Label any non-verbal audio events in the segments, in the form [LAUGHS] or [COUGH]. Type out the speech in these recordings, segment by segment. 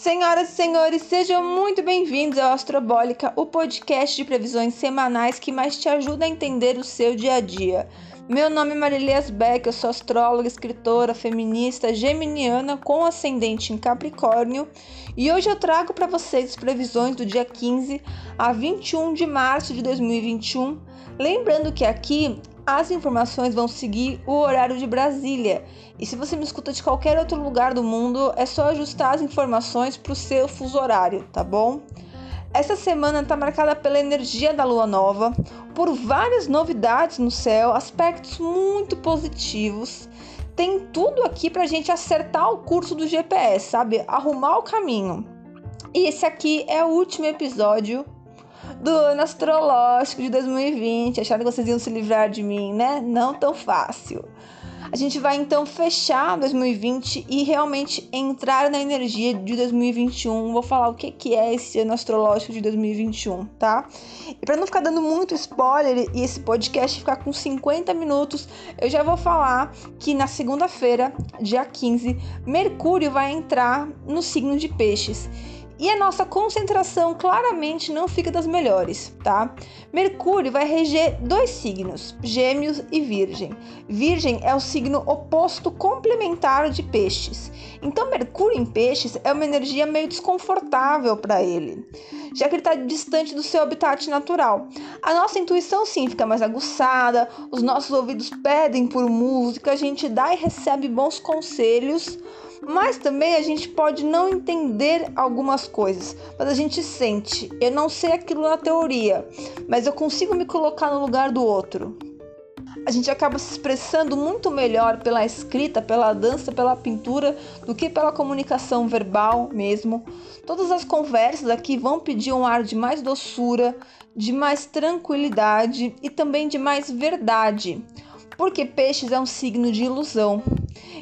Senhoras e senhores, sejam muito bem-vindos ao Astrobólica, o podcast de previsões semanais que mais te ajuda a entender o seu dia a dia. Meu nome é Marilias Beck, eu sou astróloga, escritora, feminista, geminiana com ascendente em Capricórnio e hoje eu trago para vocês previsões do dia 15 a 21 de março de 2021. Lembrando que aqui as informações vão seguir o horário de Brasília. E se você me escuta de qualquer outro lugar do mundo, é só ajustar as informações para o seu fuso horário, tá bom? Essa semana está marcada pela energia da lua nova, por várias novidades no céu, aspectos muito positivos. Tem tudo aqui para a gente acertar o curso do GPS, sabe? Arrumar o caminho. E esse aqui é o último episódio do ano astrológico de 2020. Acharam que vocês iam se livrar de mim, né? Não tão fácil. A gente vai então fechar 2020 e realmente entrar na energia de 2021. Vou falar o que, que é esse ano astrológico de 2021, tá? E para não ficar dando muito spoiler e esse podcast ficar com 50 minutos, eu já vou falar que na segunda-feira, dia 15, Mercúrio vai entrar no signo de Peixes e a nossa concentração claramente não fica das melhores, tá? Mercúrio vai reger dois signos, Gêmeos e Virgem. Virgem é o signo oposto complementar de Peixes. Então, Mercúrio em Peixes é uma energia meio desconfortável para ele, já que ele está distante do seu habitat natural. A nossa intuição sim fica mais aguçada, os nossos ouvidos pedem por música, a gente dá e recebe bons conselhos mas também a gente pode não entender algumas coisas, mas a gente sente. Eu não sei aquilo na teoria, mas eu consigo me colocar no lugar do outro. A gente acaba se expressando muito melhor pela escrita, pela dança, pela pintura, do que pela comunicação verbal mesmo. Todas as conversas aqui vão pedir um ar de mais doçura, de mais tranquilidade e também de mais verdade, porque peixes é um signo de ilusão.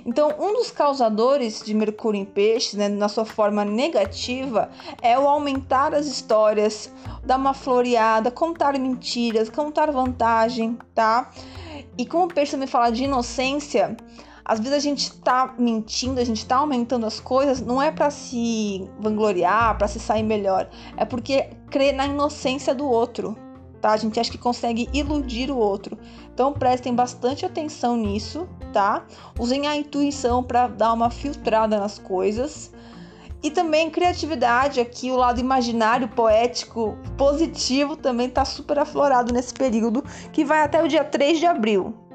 Então, um dos causadores de Mercúrio em Peixes, né, na sua forma negativa, é o aumentar as histórias, dar uma floreada, contar mentiras, contar vantagem, tá? E como o Peixe também fala de inocência, às vezes a gente tá mentindo, a gente tá aumentando as coisas, não é para se vangloriar, para se sair melhor, é porque crê na inocência do outro, tá? A gente acha que consegue iludir o outro. Então prestem bastante atenção nisso, tá? Usem a intuição para dar uma filtrada nas coisas. E também criatividade aqui, o lado imaginário, poético, positivo também está super aflorado nesse período, que vai até o dia 3 de abril.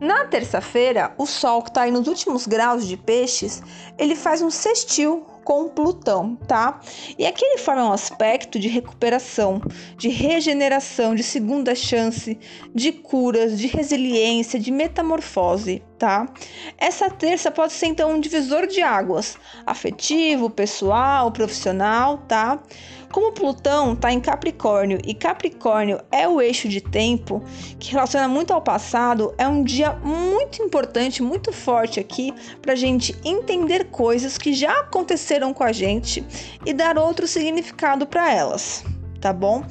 Na terça-feira, o Sol, que está aí nos últimos graus de peixes, ele faz um sextil com Plutão, tá? E aqui ele forma um aspecto de recuperação, de regeneração, de segunda chance, de curas, de resiliência, de metamorfose, tá? Essa terça pode ser então um divisor de águas, afetivo, pessoal, profissional, tá? Como Plutão está em Capricórnio e Capricórnio é o eixo de tempo que relaciona muito ao passado, é um dia muito importante, muito forte aqui para a gente entender coisas que já aconteceram com a gente e dar outro significado para elas tá bom?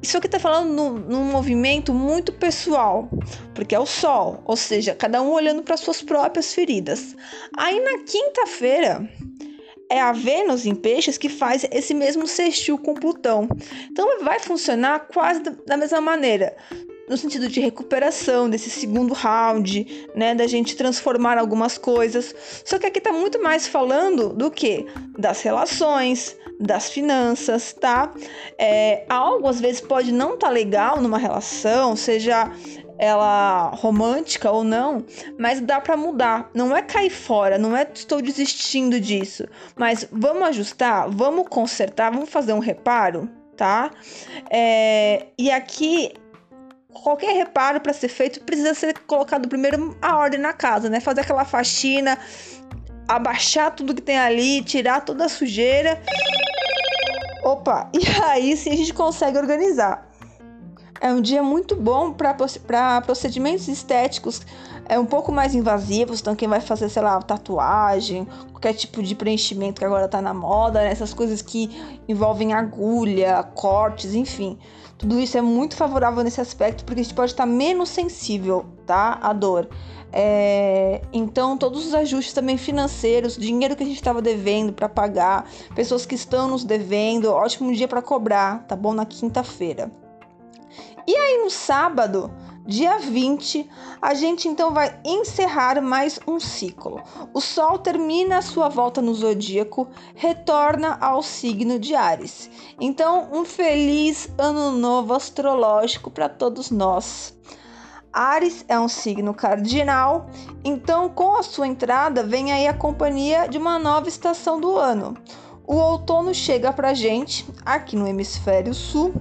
Isso aqui tá falando num, num, movimento muito pessoal, porque é o Sol, ou seja, cada um olhando para suas próprias feridas. Aí na quinta-feira, é a Vênus em Peixes que faz esse mesmo sextil com Plutão. Então vai funcionar quase da mesma maneira, no sentido de recuperação desse segundo round, né, da gente transformar algumas coisas. Só que aqui está muito mais falando do que das relações, das finanças, tá? É, algo às vezes pode não estar tá legal numa relação, seja ela romântica ou não, mas dá para mudar. Não é cair fora, não é estou desistindo disso, mas vamos ajustar, vamos consertar, vamos fazer um reparo, tá? É, e aqui qualquer reparo para ser feito precisa ser colocado primeiro a ordem na casa, né? Fazer aquela faxina, abaixar tudo que tem ali, tirar toda a sujeira. Opa, [LAUGHS] e aí sim a gente consegue organizar. É um dia muito bom para procedimentos estéticos é um pouco mais invasivos. Então, quem vai fazer, sei lá, tatuagem, qualquer tipo de preenchimento que agora tá na moda, né? essas coisas que envolvem agulha, cortes, enfim. Tudo isso é muito favorável nesse aspecto porque a gente pode estar menos sensível, tá? À dor. É, então, todos os ajustes também financeiros, dinheiro que a gente estava devendo para pagar, pessoas que estão nos devendo, ótimo dia para cobrar, tá bom? Na quinta-feira. E aí, no sábado, dia 20, a gente então vai encerrar mais um ciclo. O Sol termina a sua volta no zodíaco, retorna ao signo de Ares. Então, um feliz ano novo astrológico para todos nós. Ares é um signo cardinal, então com a sua entrada vem aí a companhia de uma nova estação do ano. O outono chega pra gente aqui no hemisfério sul,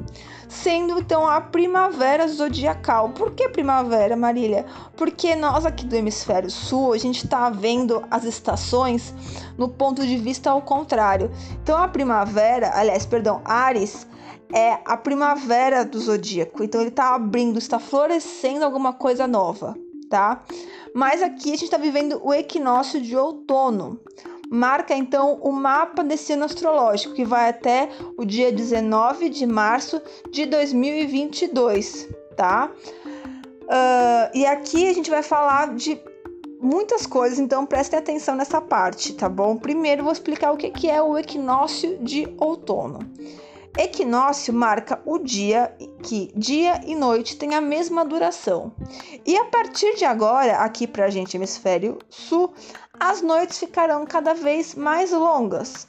sendo então a primavera zodiacal. Por que primavera, Marília? Porque nós aqui do hemisfério sul, a gente está vendo as estações no ponto de vista ao contrário. Então a primavera, aliás, perdão, Ares é a primavera do zodíaco. Então ele está abrindo, está florescendo alguma coisa nova, tá? Mas aqui a gente está vivendo o equinócio de outono. Marca então o mapa desse ano astrológico, que vai até o dia 19 de março de 2022, tá? Uh, e aqui a gente vai falar de muitas coisas, então prestem atenção nessa parte, tá bom? Primeiro vou explicar o que é o equinócio de outono. Equinócio marca o dia que dia e noite têm a mesma duração. E a partir de agora, aqui para a gente, hemisfério sul, as noites ficarão cada vez mais longas.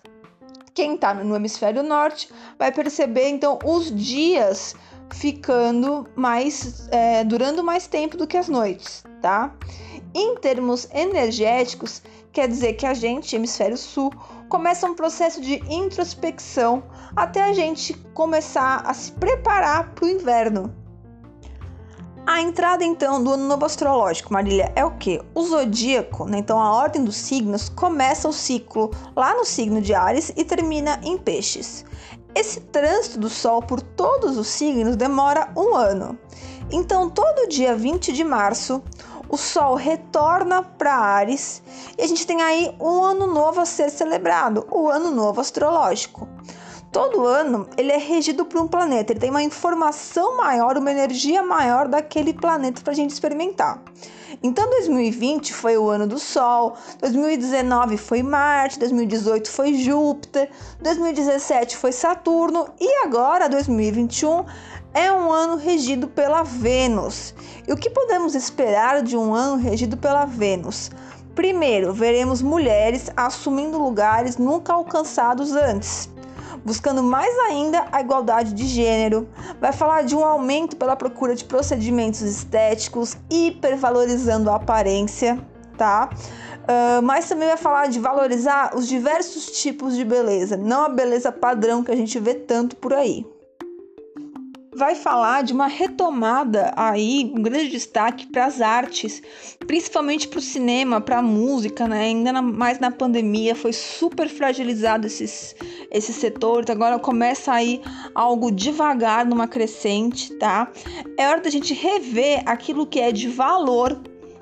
Quem está no hemisfério norte vai perceber então os dias ficando mais, é, durando mais tempo do que as noites, tá? Em termos energéticos, quer dizer que a gente, hemisfério sul, começa um processo de introspecção até a gente começar a se preparar para o inverno. A entrada então do ano novo astrológico, Marília, é o que? O zodíaco, né? então a ordem dos signos, começa o ciclo lá no signo de Ares e termina em Peixes. Esse trânsito do Sol por todos os signos demora um ano. Então, todo dia 20 de março, o Sol retorna para Ares e a gente tem aí um ano novo a ser celebrado, o ano novo astrológico. Todo ano ele é regido por um planeta, ele tem uma informação maior, uma energia maior daquele planeta para a gente experimentar. Então 2020 foi o ano do Sol, 2019 foi Marte, 2018 foi Júpiter, 2017 foi Saturno e agora 2021 é um ano regido pela Vênus. E o que podemos esperar de um ano regido pela Vênus? Primeiro, veremos mulheres assumindo lugares nunca alcançados antes, buscando mais ainda a igualdade de gênero. Vai falar de um aumento pela procura de procedimentos estéticos, hipervalorizando a aparência, tá? Uh, mas também vai falar de valorizar os diversos tipos de beleza, não a beleza padrão que a gente vê tanto por aí vai falar de uma retomada aí, um grande destaque para as artes, principalmente para o cinema, para a música, né? Ainda mais na pandemia foi super fragilizado esses, esse setor, então agora começa aí algo devagar numa crescente, tá? É hora da gente rever aquilo que é de valor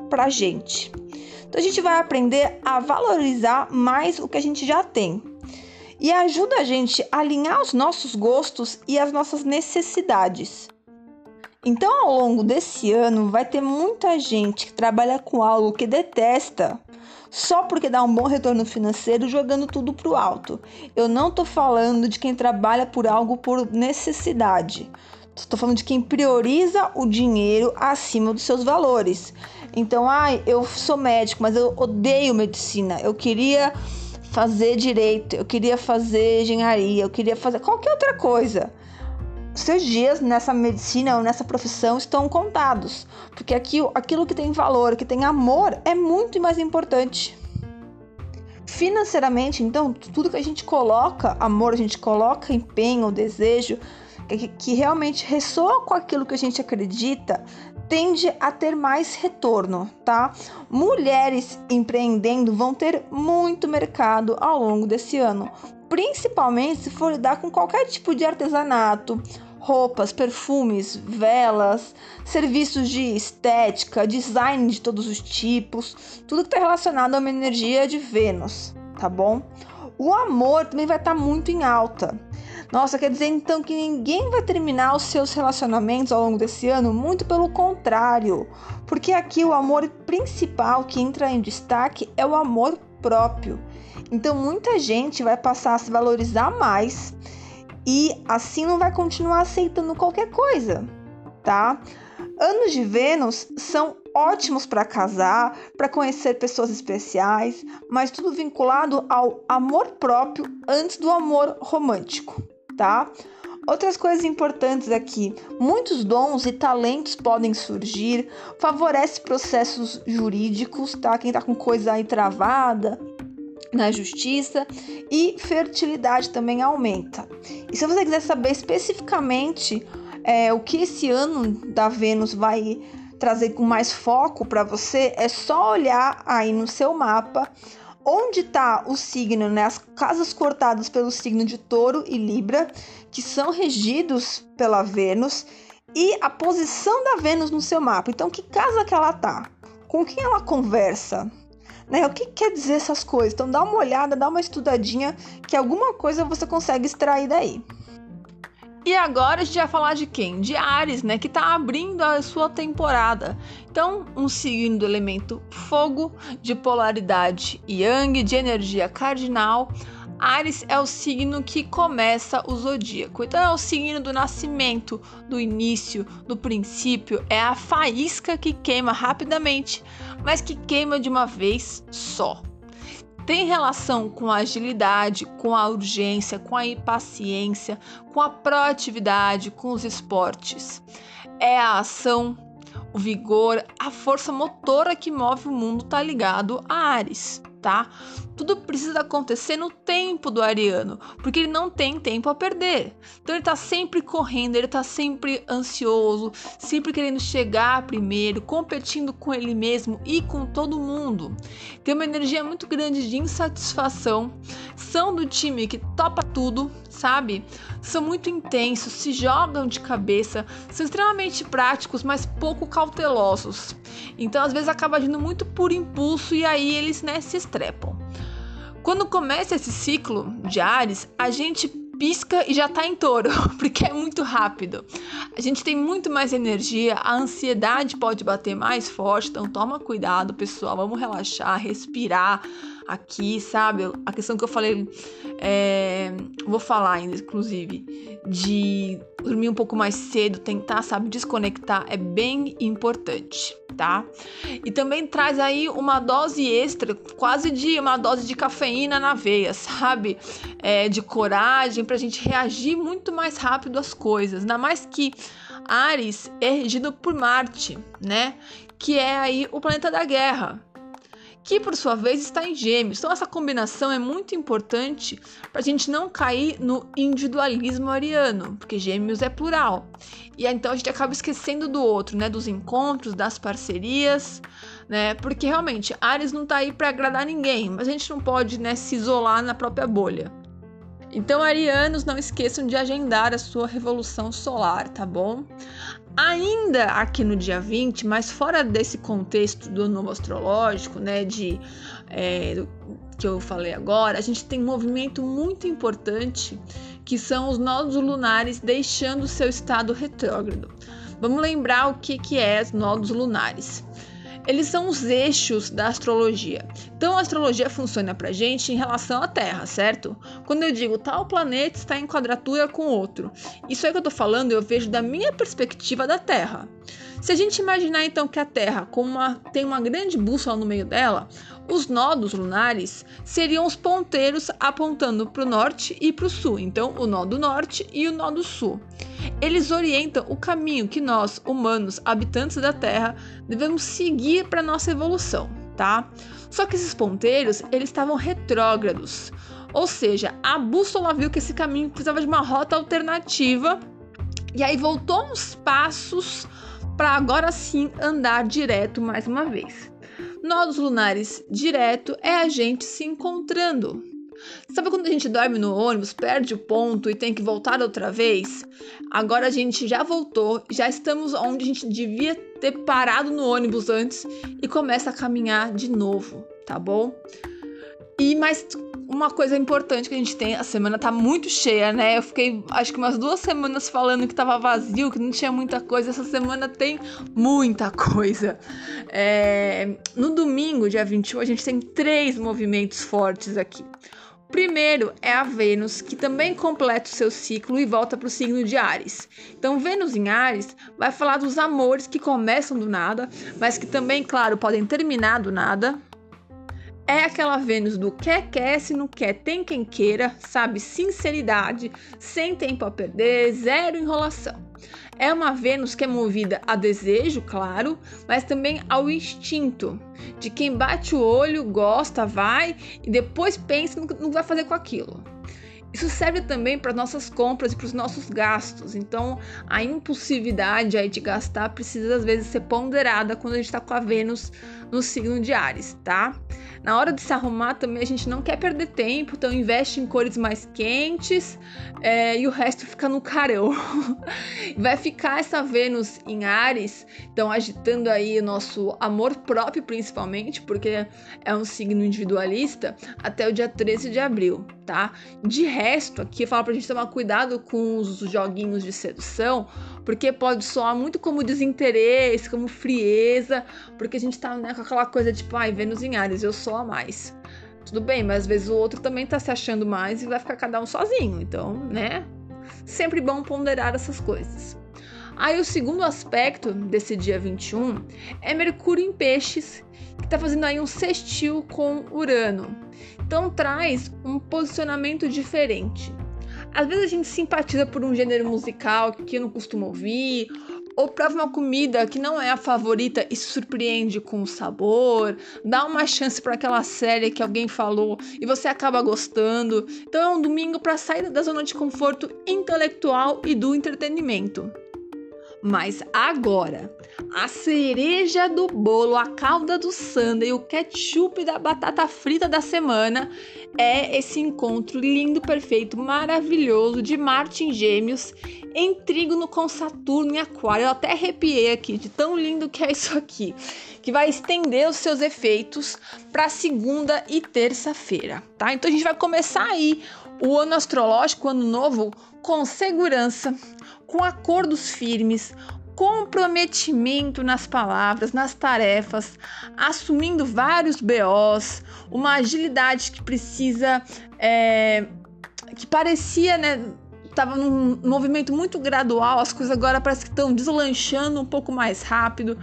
para gente. Então a gente vai aprender a valorizar mais o que a gente já tem, e ajuda a gente a alinhar os nossos gostos e as nossas necessidades. Então, ao longo desse ano, vai ter muita gente que trabalha com algo que detesta só porque dá um bom retorno financeiro jogando tudo pro alto. Eu não tô falando de quem trabalha por algo por necessidade. Estou falando de quem prioriza o dinheiro acima dos seus valores. Então, ai, eu sou médico, mas eu odeio medicina. Eu queria fazer direito, eu queria fazer engenharia, eu queria fazer qualquer outra coisa. Seus dias nessa medicina ou nessa profissão estão contados, porque aqui, aquilo que tem valor, que tem amor, é muito mais importante. Financeiramente, então, tudo que a gente coloca amor, a gente coloca empenho, desejo, que, que realmente ressoa com aquilo que a gente acredita, tende a ter mais retorno, tá? Mulheres empreendendo vão ter muito mercado ao longo desse ano, principalmente se for lidar com qualquer tipo de artesanato, roupas, perfumes, velas, serviços de estética, design de todos os tipos, tudo que está relacionado a uma energia de Vênus, tá bom? O amor também vai estar tá muito em alta. Nossa, quer dizer então que ninguém vai terminar os seus relacionamentos ao longo desse ano? Muito pelo contrário, porque aqui o amor principal que entra em destaque é o amor próprio. Então muita gente vai passar a se valorizar mais e assim não vai continuar aceitando qualquer coisa, tá? Anos de Vênus são ótimos para casar, para conhecer pessoas especiais, mas tudo vinculado ao amor próprio antes do amor romântico, tá? Outras coisas importantes aqui: muitos dons e talentos podem surgir, favorece processos jurídicos, tá? Quem tá com coisa aí travada, na justiça e fertilidade também aumenta. E se você quiser saber especificamente é, o que esse ano da Vênus vai trazer com mais foco para você, é só olhar aí no seu mapa onde está o signo, né, as casas cortadas pelo signo de Touro e Libra, que são regidos pela Vênus, e a posição da Vênus no seu mapa. Então, que casa que ela tá? Com quem ela conversa? Né? O que quer dizer essas coisas? Então dá uma olhada, dá uma estudadinha, que alguma coisa você consegue extrair daí. E agora a gente vai falar de quem? De Ares, né? Que tá abrindo a sua temporada. Então, um signo do elemento fogo, de polaridade yang, de energia cardinal. Ares é o signo que começa o zodíaco. Então, é o signo do nascimento, do início, do princípio. É a faísca que queima rapidamente, mas que queima de uma vez só tem relação com a agilidade, com a urgência, com a impaciência, com a proatividade, com os esportes. É a ação, o vigor, a força motora que move o mundo está ligado a Ares tá? Tudo precisa acontecer no tempo do ariano, porque ele não tem tempo a perder. Então ele tá sempre correndo, ele tá sempre ansioso, sempre querendo chegar primeiro, competindo com ele mesmo e com todo mundo. Tem uma energia muito grande de insatisfação. São do time que topa tudo, sabe? São muito intensos, se jogam de cabeça, são extremamente práticos, mas pouco cautelosos. Então às vezes acaba agindo muito por impulso e aí eles né, se trepam. Quando começa esse ciclo de Ares, a gente pisca e já tá em touro, [LAUGHS] porque é muito rápido. A gente tem muito mais energia, a ansiedade pode bater mais forte, então toma cuidado, pessoal. Vamos relaxar, respirar aqui, sabe? A questão que eu falei, é, vou falar ainda, inclusive, de dormir um pouco mais cedo, tentar, sabe, desconectar é bem importante tá? E também traz aí uma dose extra, quase de uma dose de cafeína na veia, sabe? É, de coragem pra gente reagir muito mais rápido às coisas. Ainda mais que Ares é regido por Marte, né? Que é aí o planeta da guerra que por sua vez está em Gêmeos. Então, essa combinação é muito importante para a gente não cair no individualismo ariano, porque Gêmeos é plural. E então a gente acaba esquecendo do outro, né? Dos encontros, das parcerias, né? Porque realmente Ares não está aí para agradar ninguém, mas a gente não pode né, se isolar na própria bolha. Então, arianos, não esqueçam de agendar a sua revolução solar, tá bom? Ainda aqui no dia 20, mas fora desse contexto do novo astrológico, né, de é, que eu falei agora, a gente tem um movimento muito importante que são os nodos lunares deixando seu estado retrógrado. Vamos lembrar o que, que é os nodos lunares eles são os eixos da astrologia. Então a astrologia funciona pra gente em relação à Terra, certo? Quando eu digo tal planeta está em quadratura com outro, isso aí que eu tô falando eu vejo da minha perspectiva da Terra. Se a gente imaginar então que a Terra uma, tem uma grande bússola no meio dela, os nodos lunares seriam os ponteiros apontando para o norte e para o sul. Então, o nó do norte e o nó do sul. Eles orientam o caminho que nós, humanos, habitantes da Terra, devemos seguir para nossa evolução, tá? Só que esses ponteiros, eles estavam retrógrados. Ou seja, a bússola viu que esse caminho precisava de uma rota alternativa e aí voltou uns passos para agora sim andar direto mais uma vez. Nodos lunares direto é a gente se encontrando. Sabe quando a gente dorme no ônibus, perde o ponto e tem que voltar outra vez? Agora a gente já voltou, já estamos onde a gente devia ter parado no ônibus antes e começa a caminhar de novo, tá bom? E mais uma coisa importante que a gente tem, a semana tá muito cheia, né? Eu fiquei acho que umas duas semanas falando que tava vazio, que não tinha muita coisa. Essa semana tem muita coisa. É... No domingo, dia 21, a gente tem três movimentos fortes aqui. Primeiro é a Vênus, que também completa o seu ciclo e volta para o signo de Ares. Então, Vênus em Ares vai falar dos amores que começam do nada, mas que também, claro, podem terminar do nada, é aquela Vênus do quer, quer, se não quer, tem quem queira, sabe? Sinceridade, sem tempo a perder, zero enrolação. É uma Vênus que é movida a desejo, claro, mas também ao instinto, de quem bate o olho, gosta, vai e depois pensa no que vai fazer com aquilo. Isso serve também para nossas compras e para os nossos gastos. Então, a impulsividade aí de gastar precisa às vezes ser ponderada quando a gente está com a Vênus no signo de Ares, tá? Na hora de se arrumar também a gente não quer perder tempo, então investe em cores mais quentes é, e o resto fica no carão. [LAUGHS] Vai ficar essa Vênus em Ares, então agitando aí o nosso amor próprio principalmente, porque é um signo individualista, até o dia 13 de abril, tá? De resto, aqui fala pra gente tomar cuidado com os joguinhos de sedução, porque pode soar muito como desinteresse, como frieza, porque a gente tá né, com aquela coisa tipo, ai, Vênus em Ares, eu sou a mais. Tudo bem, mas às vezes o outro também tá se achando mais e vai ficar cada um sozinho. Então, né? Sempre bom ponderar essas coisas. Aí o segundo aspecto desse dia 21 é Mercúrio em Peixes, que está fazendo aí um sextil com Urano. Então traz um posicionamento diferente. Às vezes a gente simpatiza por um gênero musical que eu não costumo ouvir, ou prova uma comida que não é a favorita e surpreende com o sabor, dá uma chance para aquela série que alguém falou e você acaba gostando. Então é um domingo para sair da zona de conforto intelectual e do entretenimento. Mas agora, a cereja do bolo, a calda do sundae, o ketchup da batata frita da semana é esse encontro lindo, perfeito, maravilhoso de Marte em Gêmeos em trígono com Saturno em Aquário. Eu até arrepiei aqui de tão lindo que é isso aqui, que vai estender os seus efeitos para segunda e terça-feira, tá? Então a gente vai começar aí o ano astrológico, o ano novo, com segurança, com acordos firmes, comprometimento nas palavras, nas tarefas, assumindo vários BOs, uma agilidade que precisa, é, que parecia, né? Tava num movimento muito gradual, as coisas agora parece que estão deslanchando um pouco mais rápido.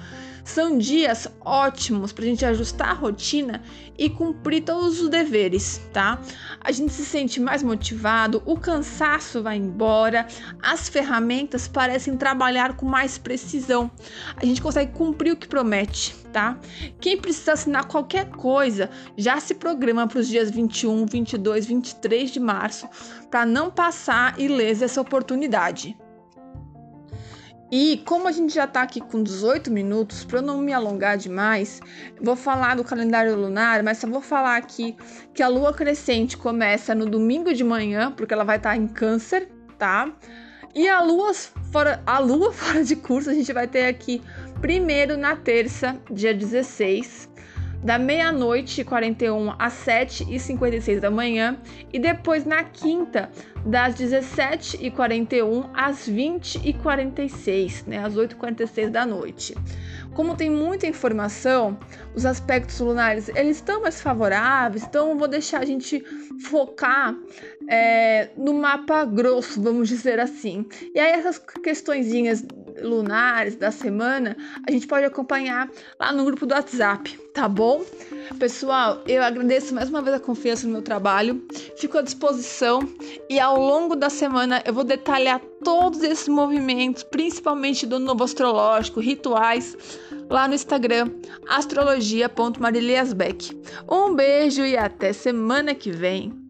São dias ótimos para a gente ajustar a rotina e cumprir todos os deveres, tá? A gente se sente mais motivado, o cansaço vai embora, as ferramentas parecem trabalhar com mais precisão. A gente consegue cumprir o que promete, tá? Quem precisa assinar qualquer coisa já se programa para os dias 21, 22, 23 de março para não passar ilesa essa oportunidade. E como a gente já está aqui com 18 minutos, para não me alongar demais, vou falar do calendário lunar, mas só vou falar aqui que a lua crescente começa no domingo de manhã, porque ela vai estar tá em câncer, tá? E a lua fora, a lua [LAUGHS] fora de curso a gente vai ter aqui primeiro na terça, dia 16, da meia-noite e 41 às 7 e 56 da manhã, e depois na quinta, das 17 e 41 às 20 e 46, né, às 8 e 46 da noite. Como tem muita informação, os aspectos lunares eles estão mais favoráveis, então eu vou deixar a gente focar é, no mapa grosso, vamos dizer assim. E aí essas questõezinhas lunares da semana, a gente pode acompanhar lá no grupo do WhatsApp, tá bom? Pessoal, eu agradeço mais uma vez a confiança no meu trabalho, fico à disposição e ao longo da semana eu vou detalhar todos esses movimentos, principalmente do novo astrológico, rituais, lá no Instagram, astrologia.mariliasbeck. Um beijo e até semana que vem!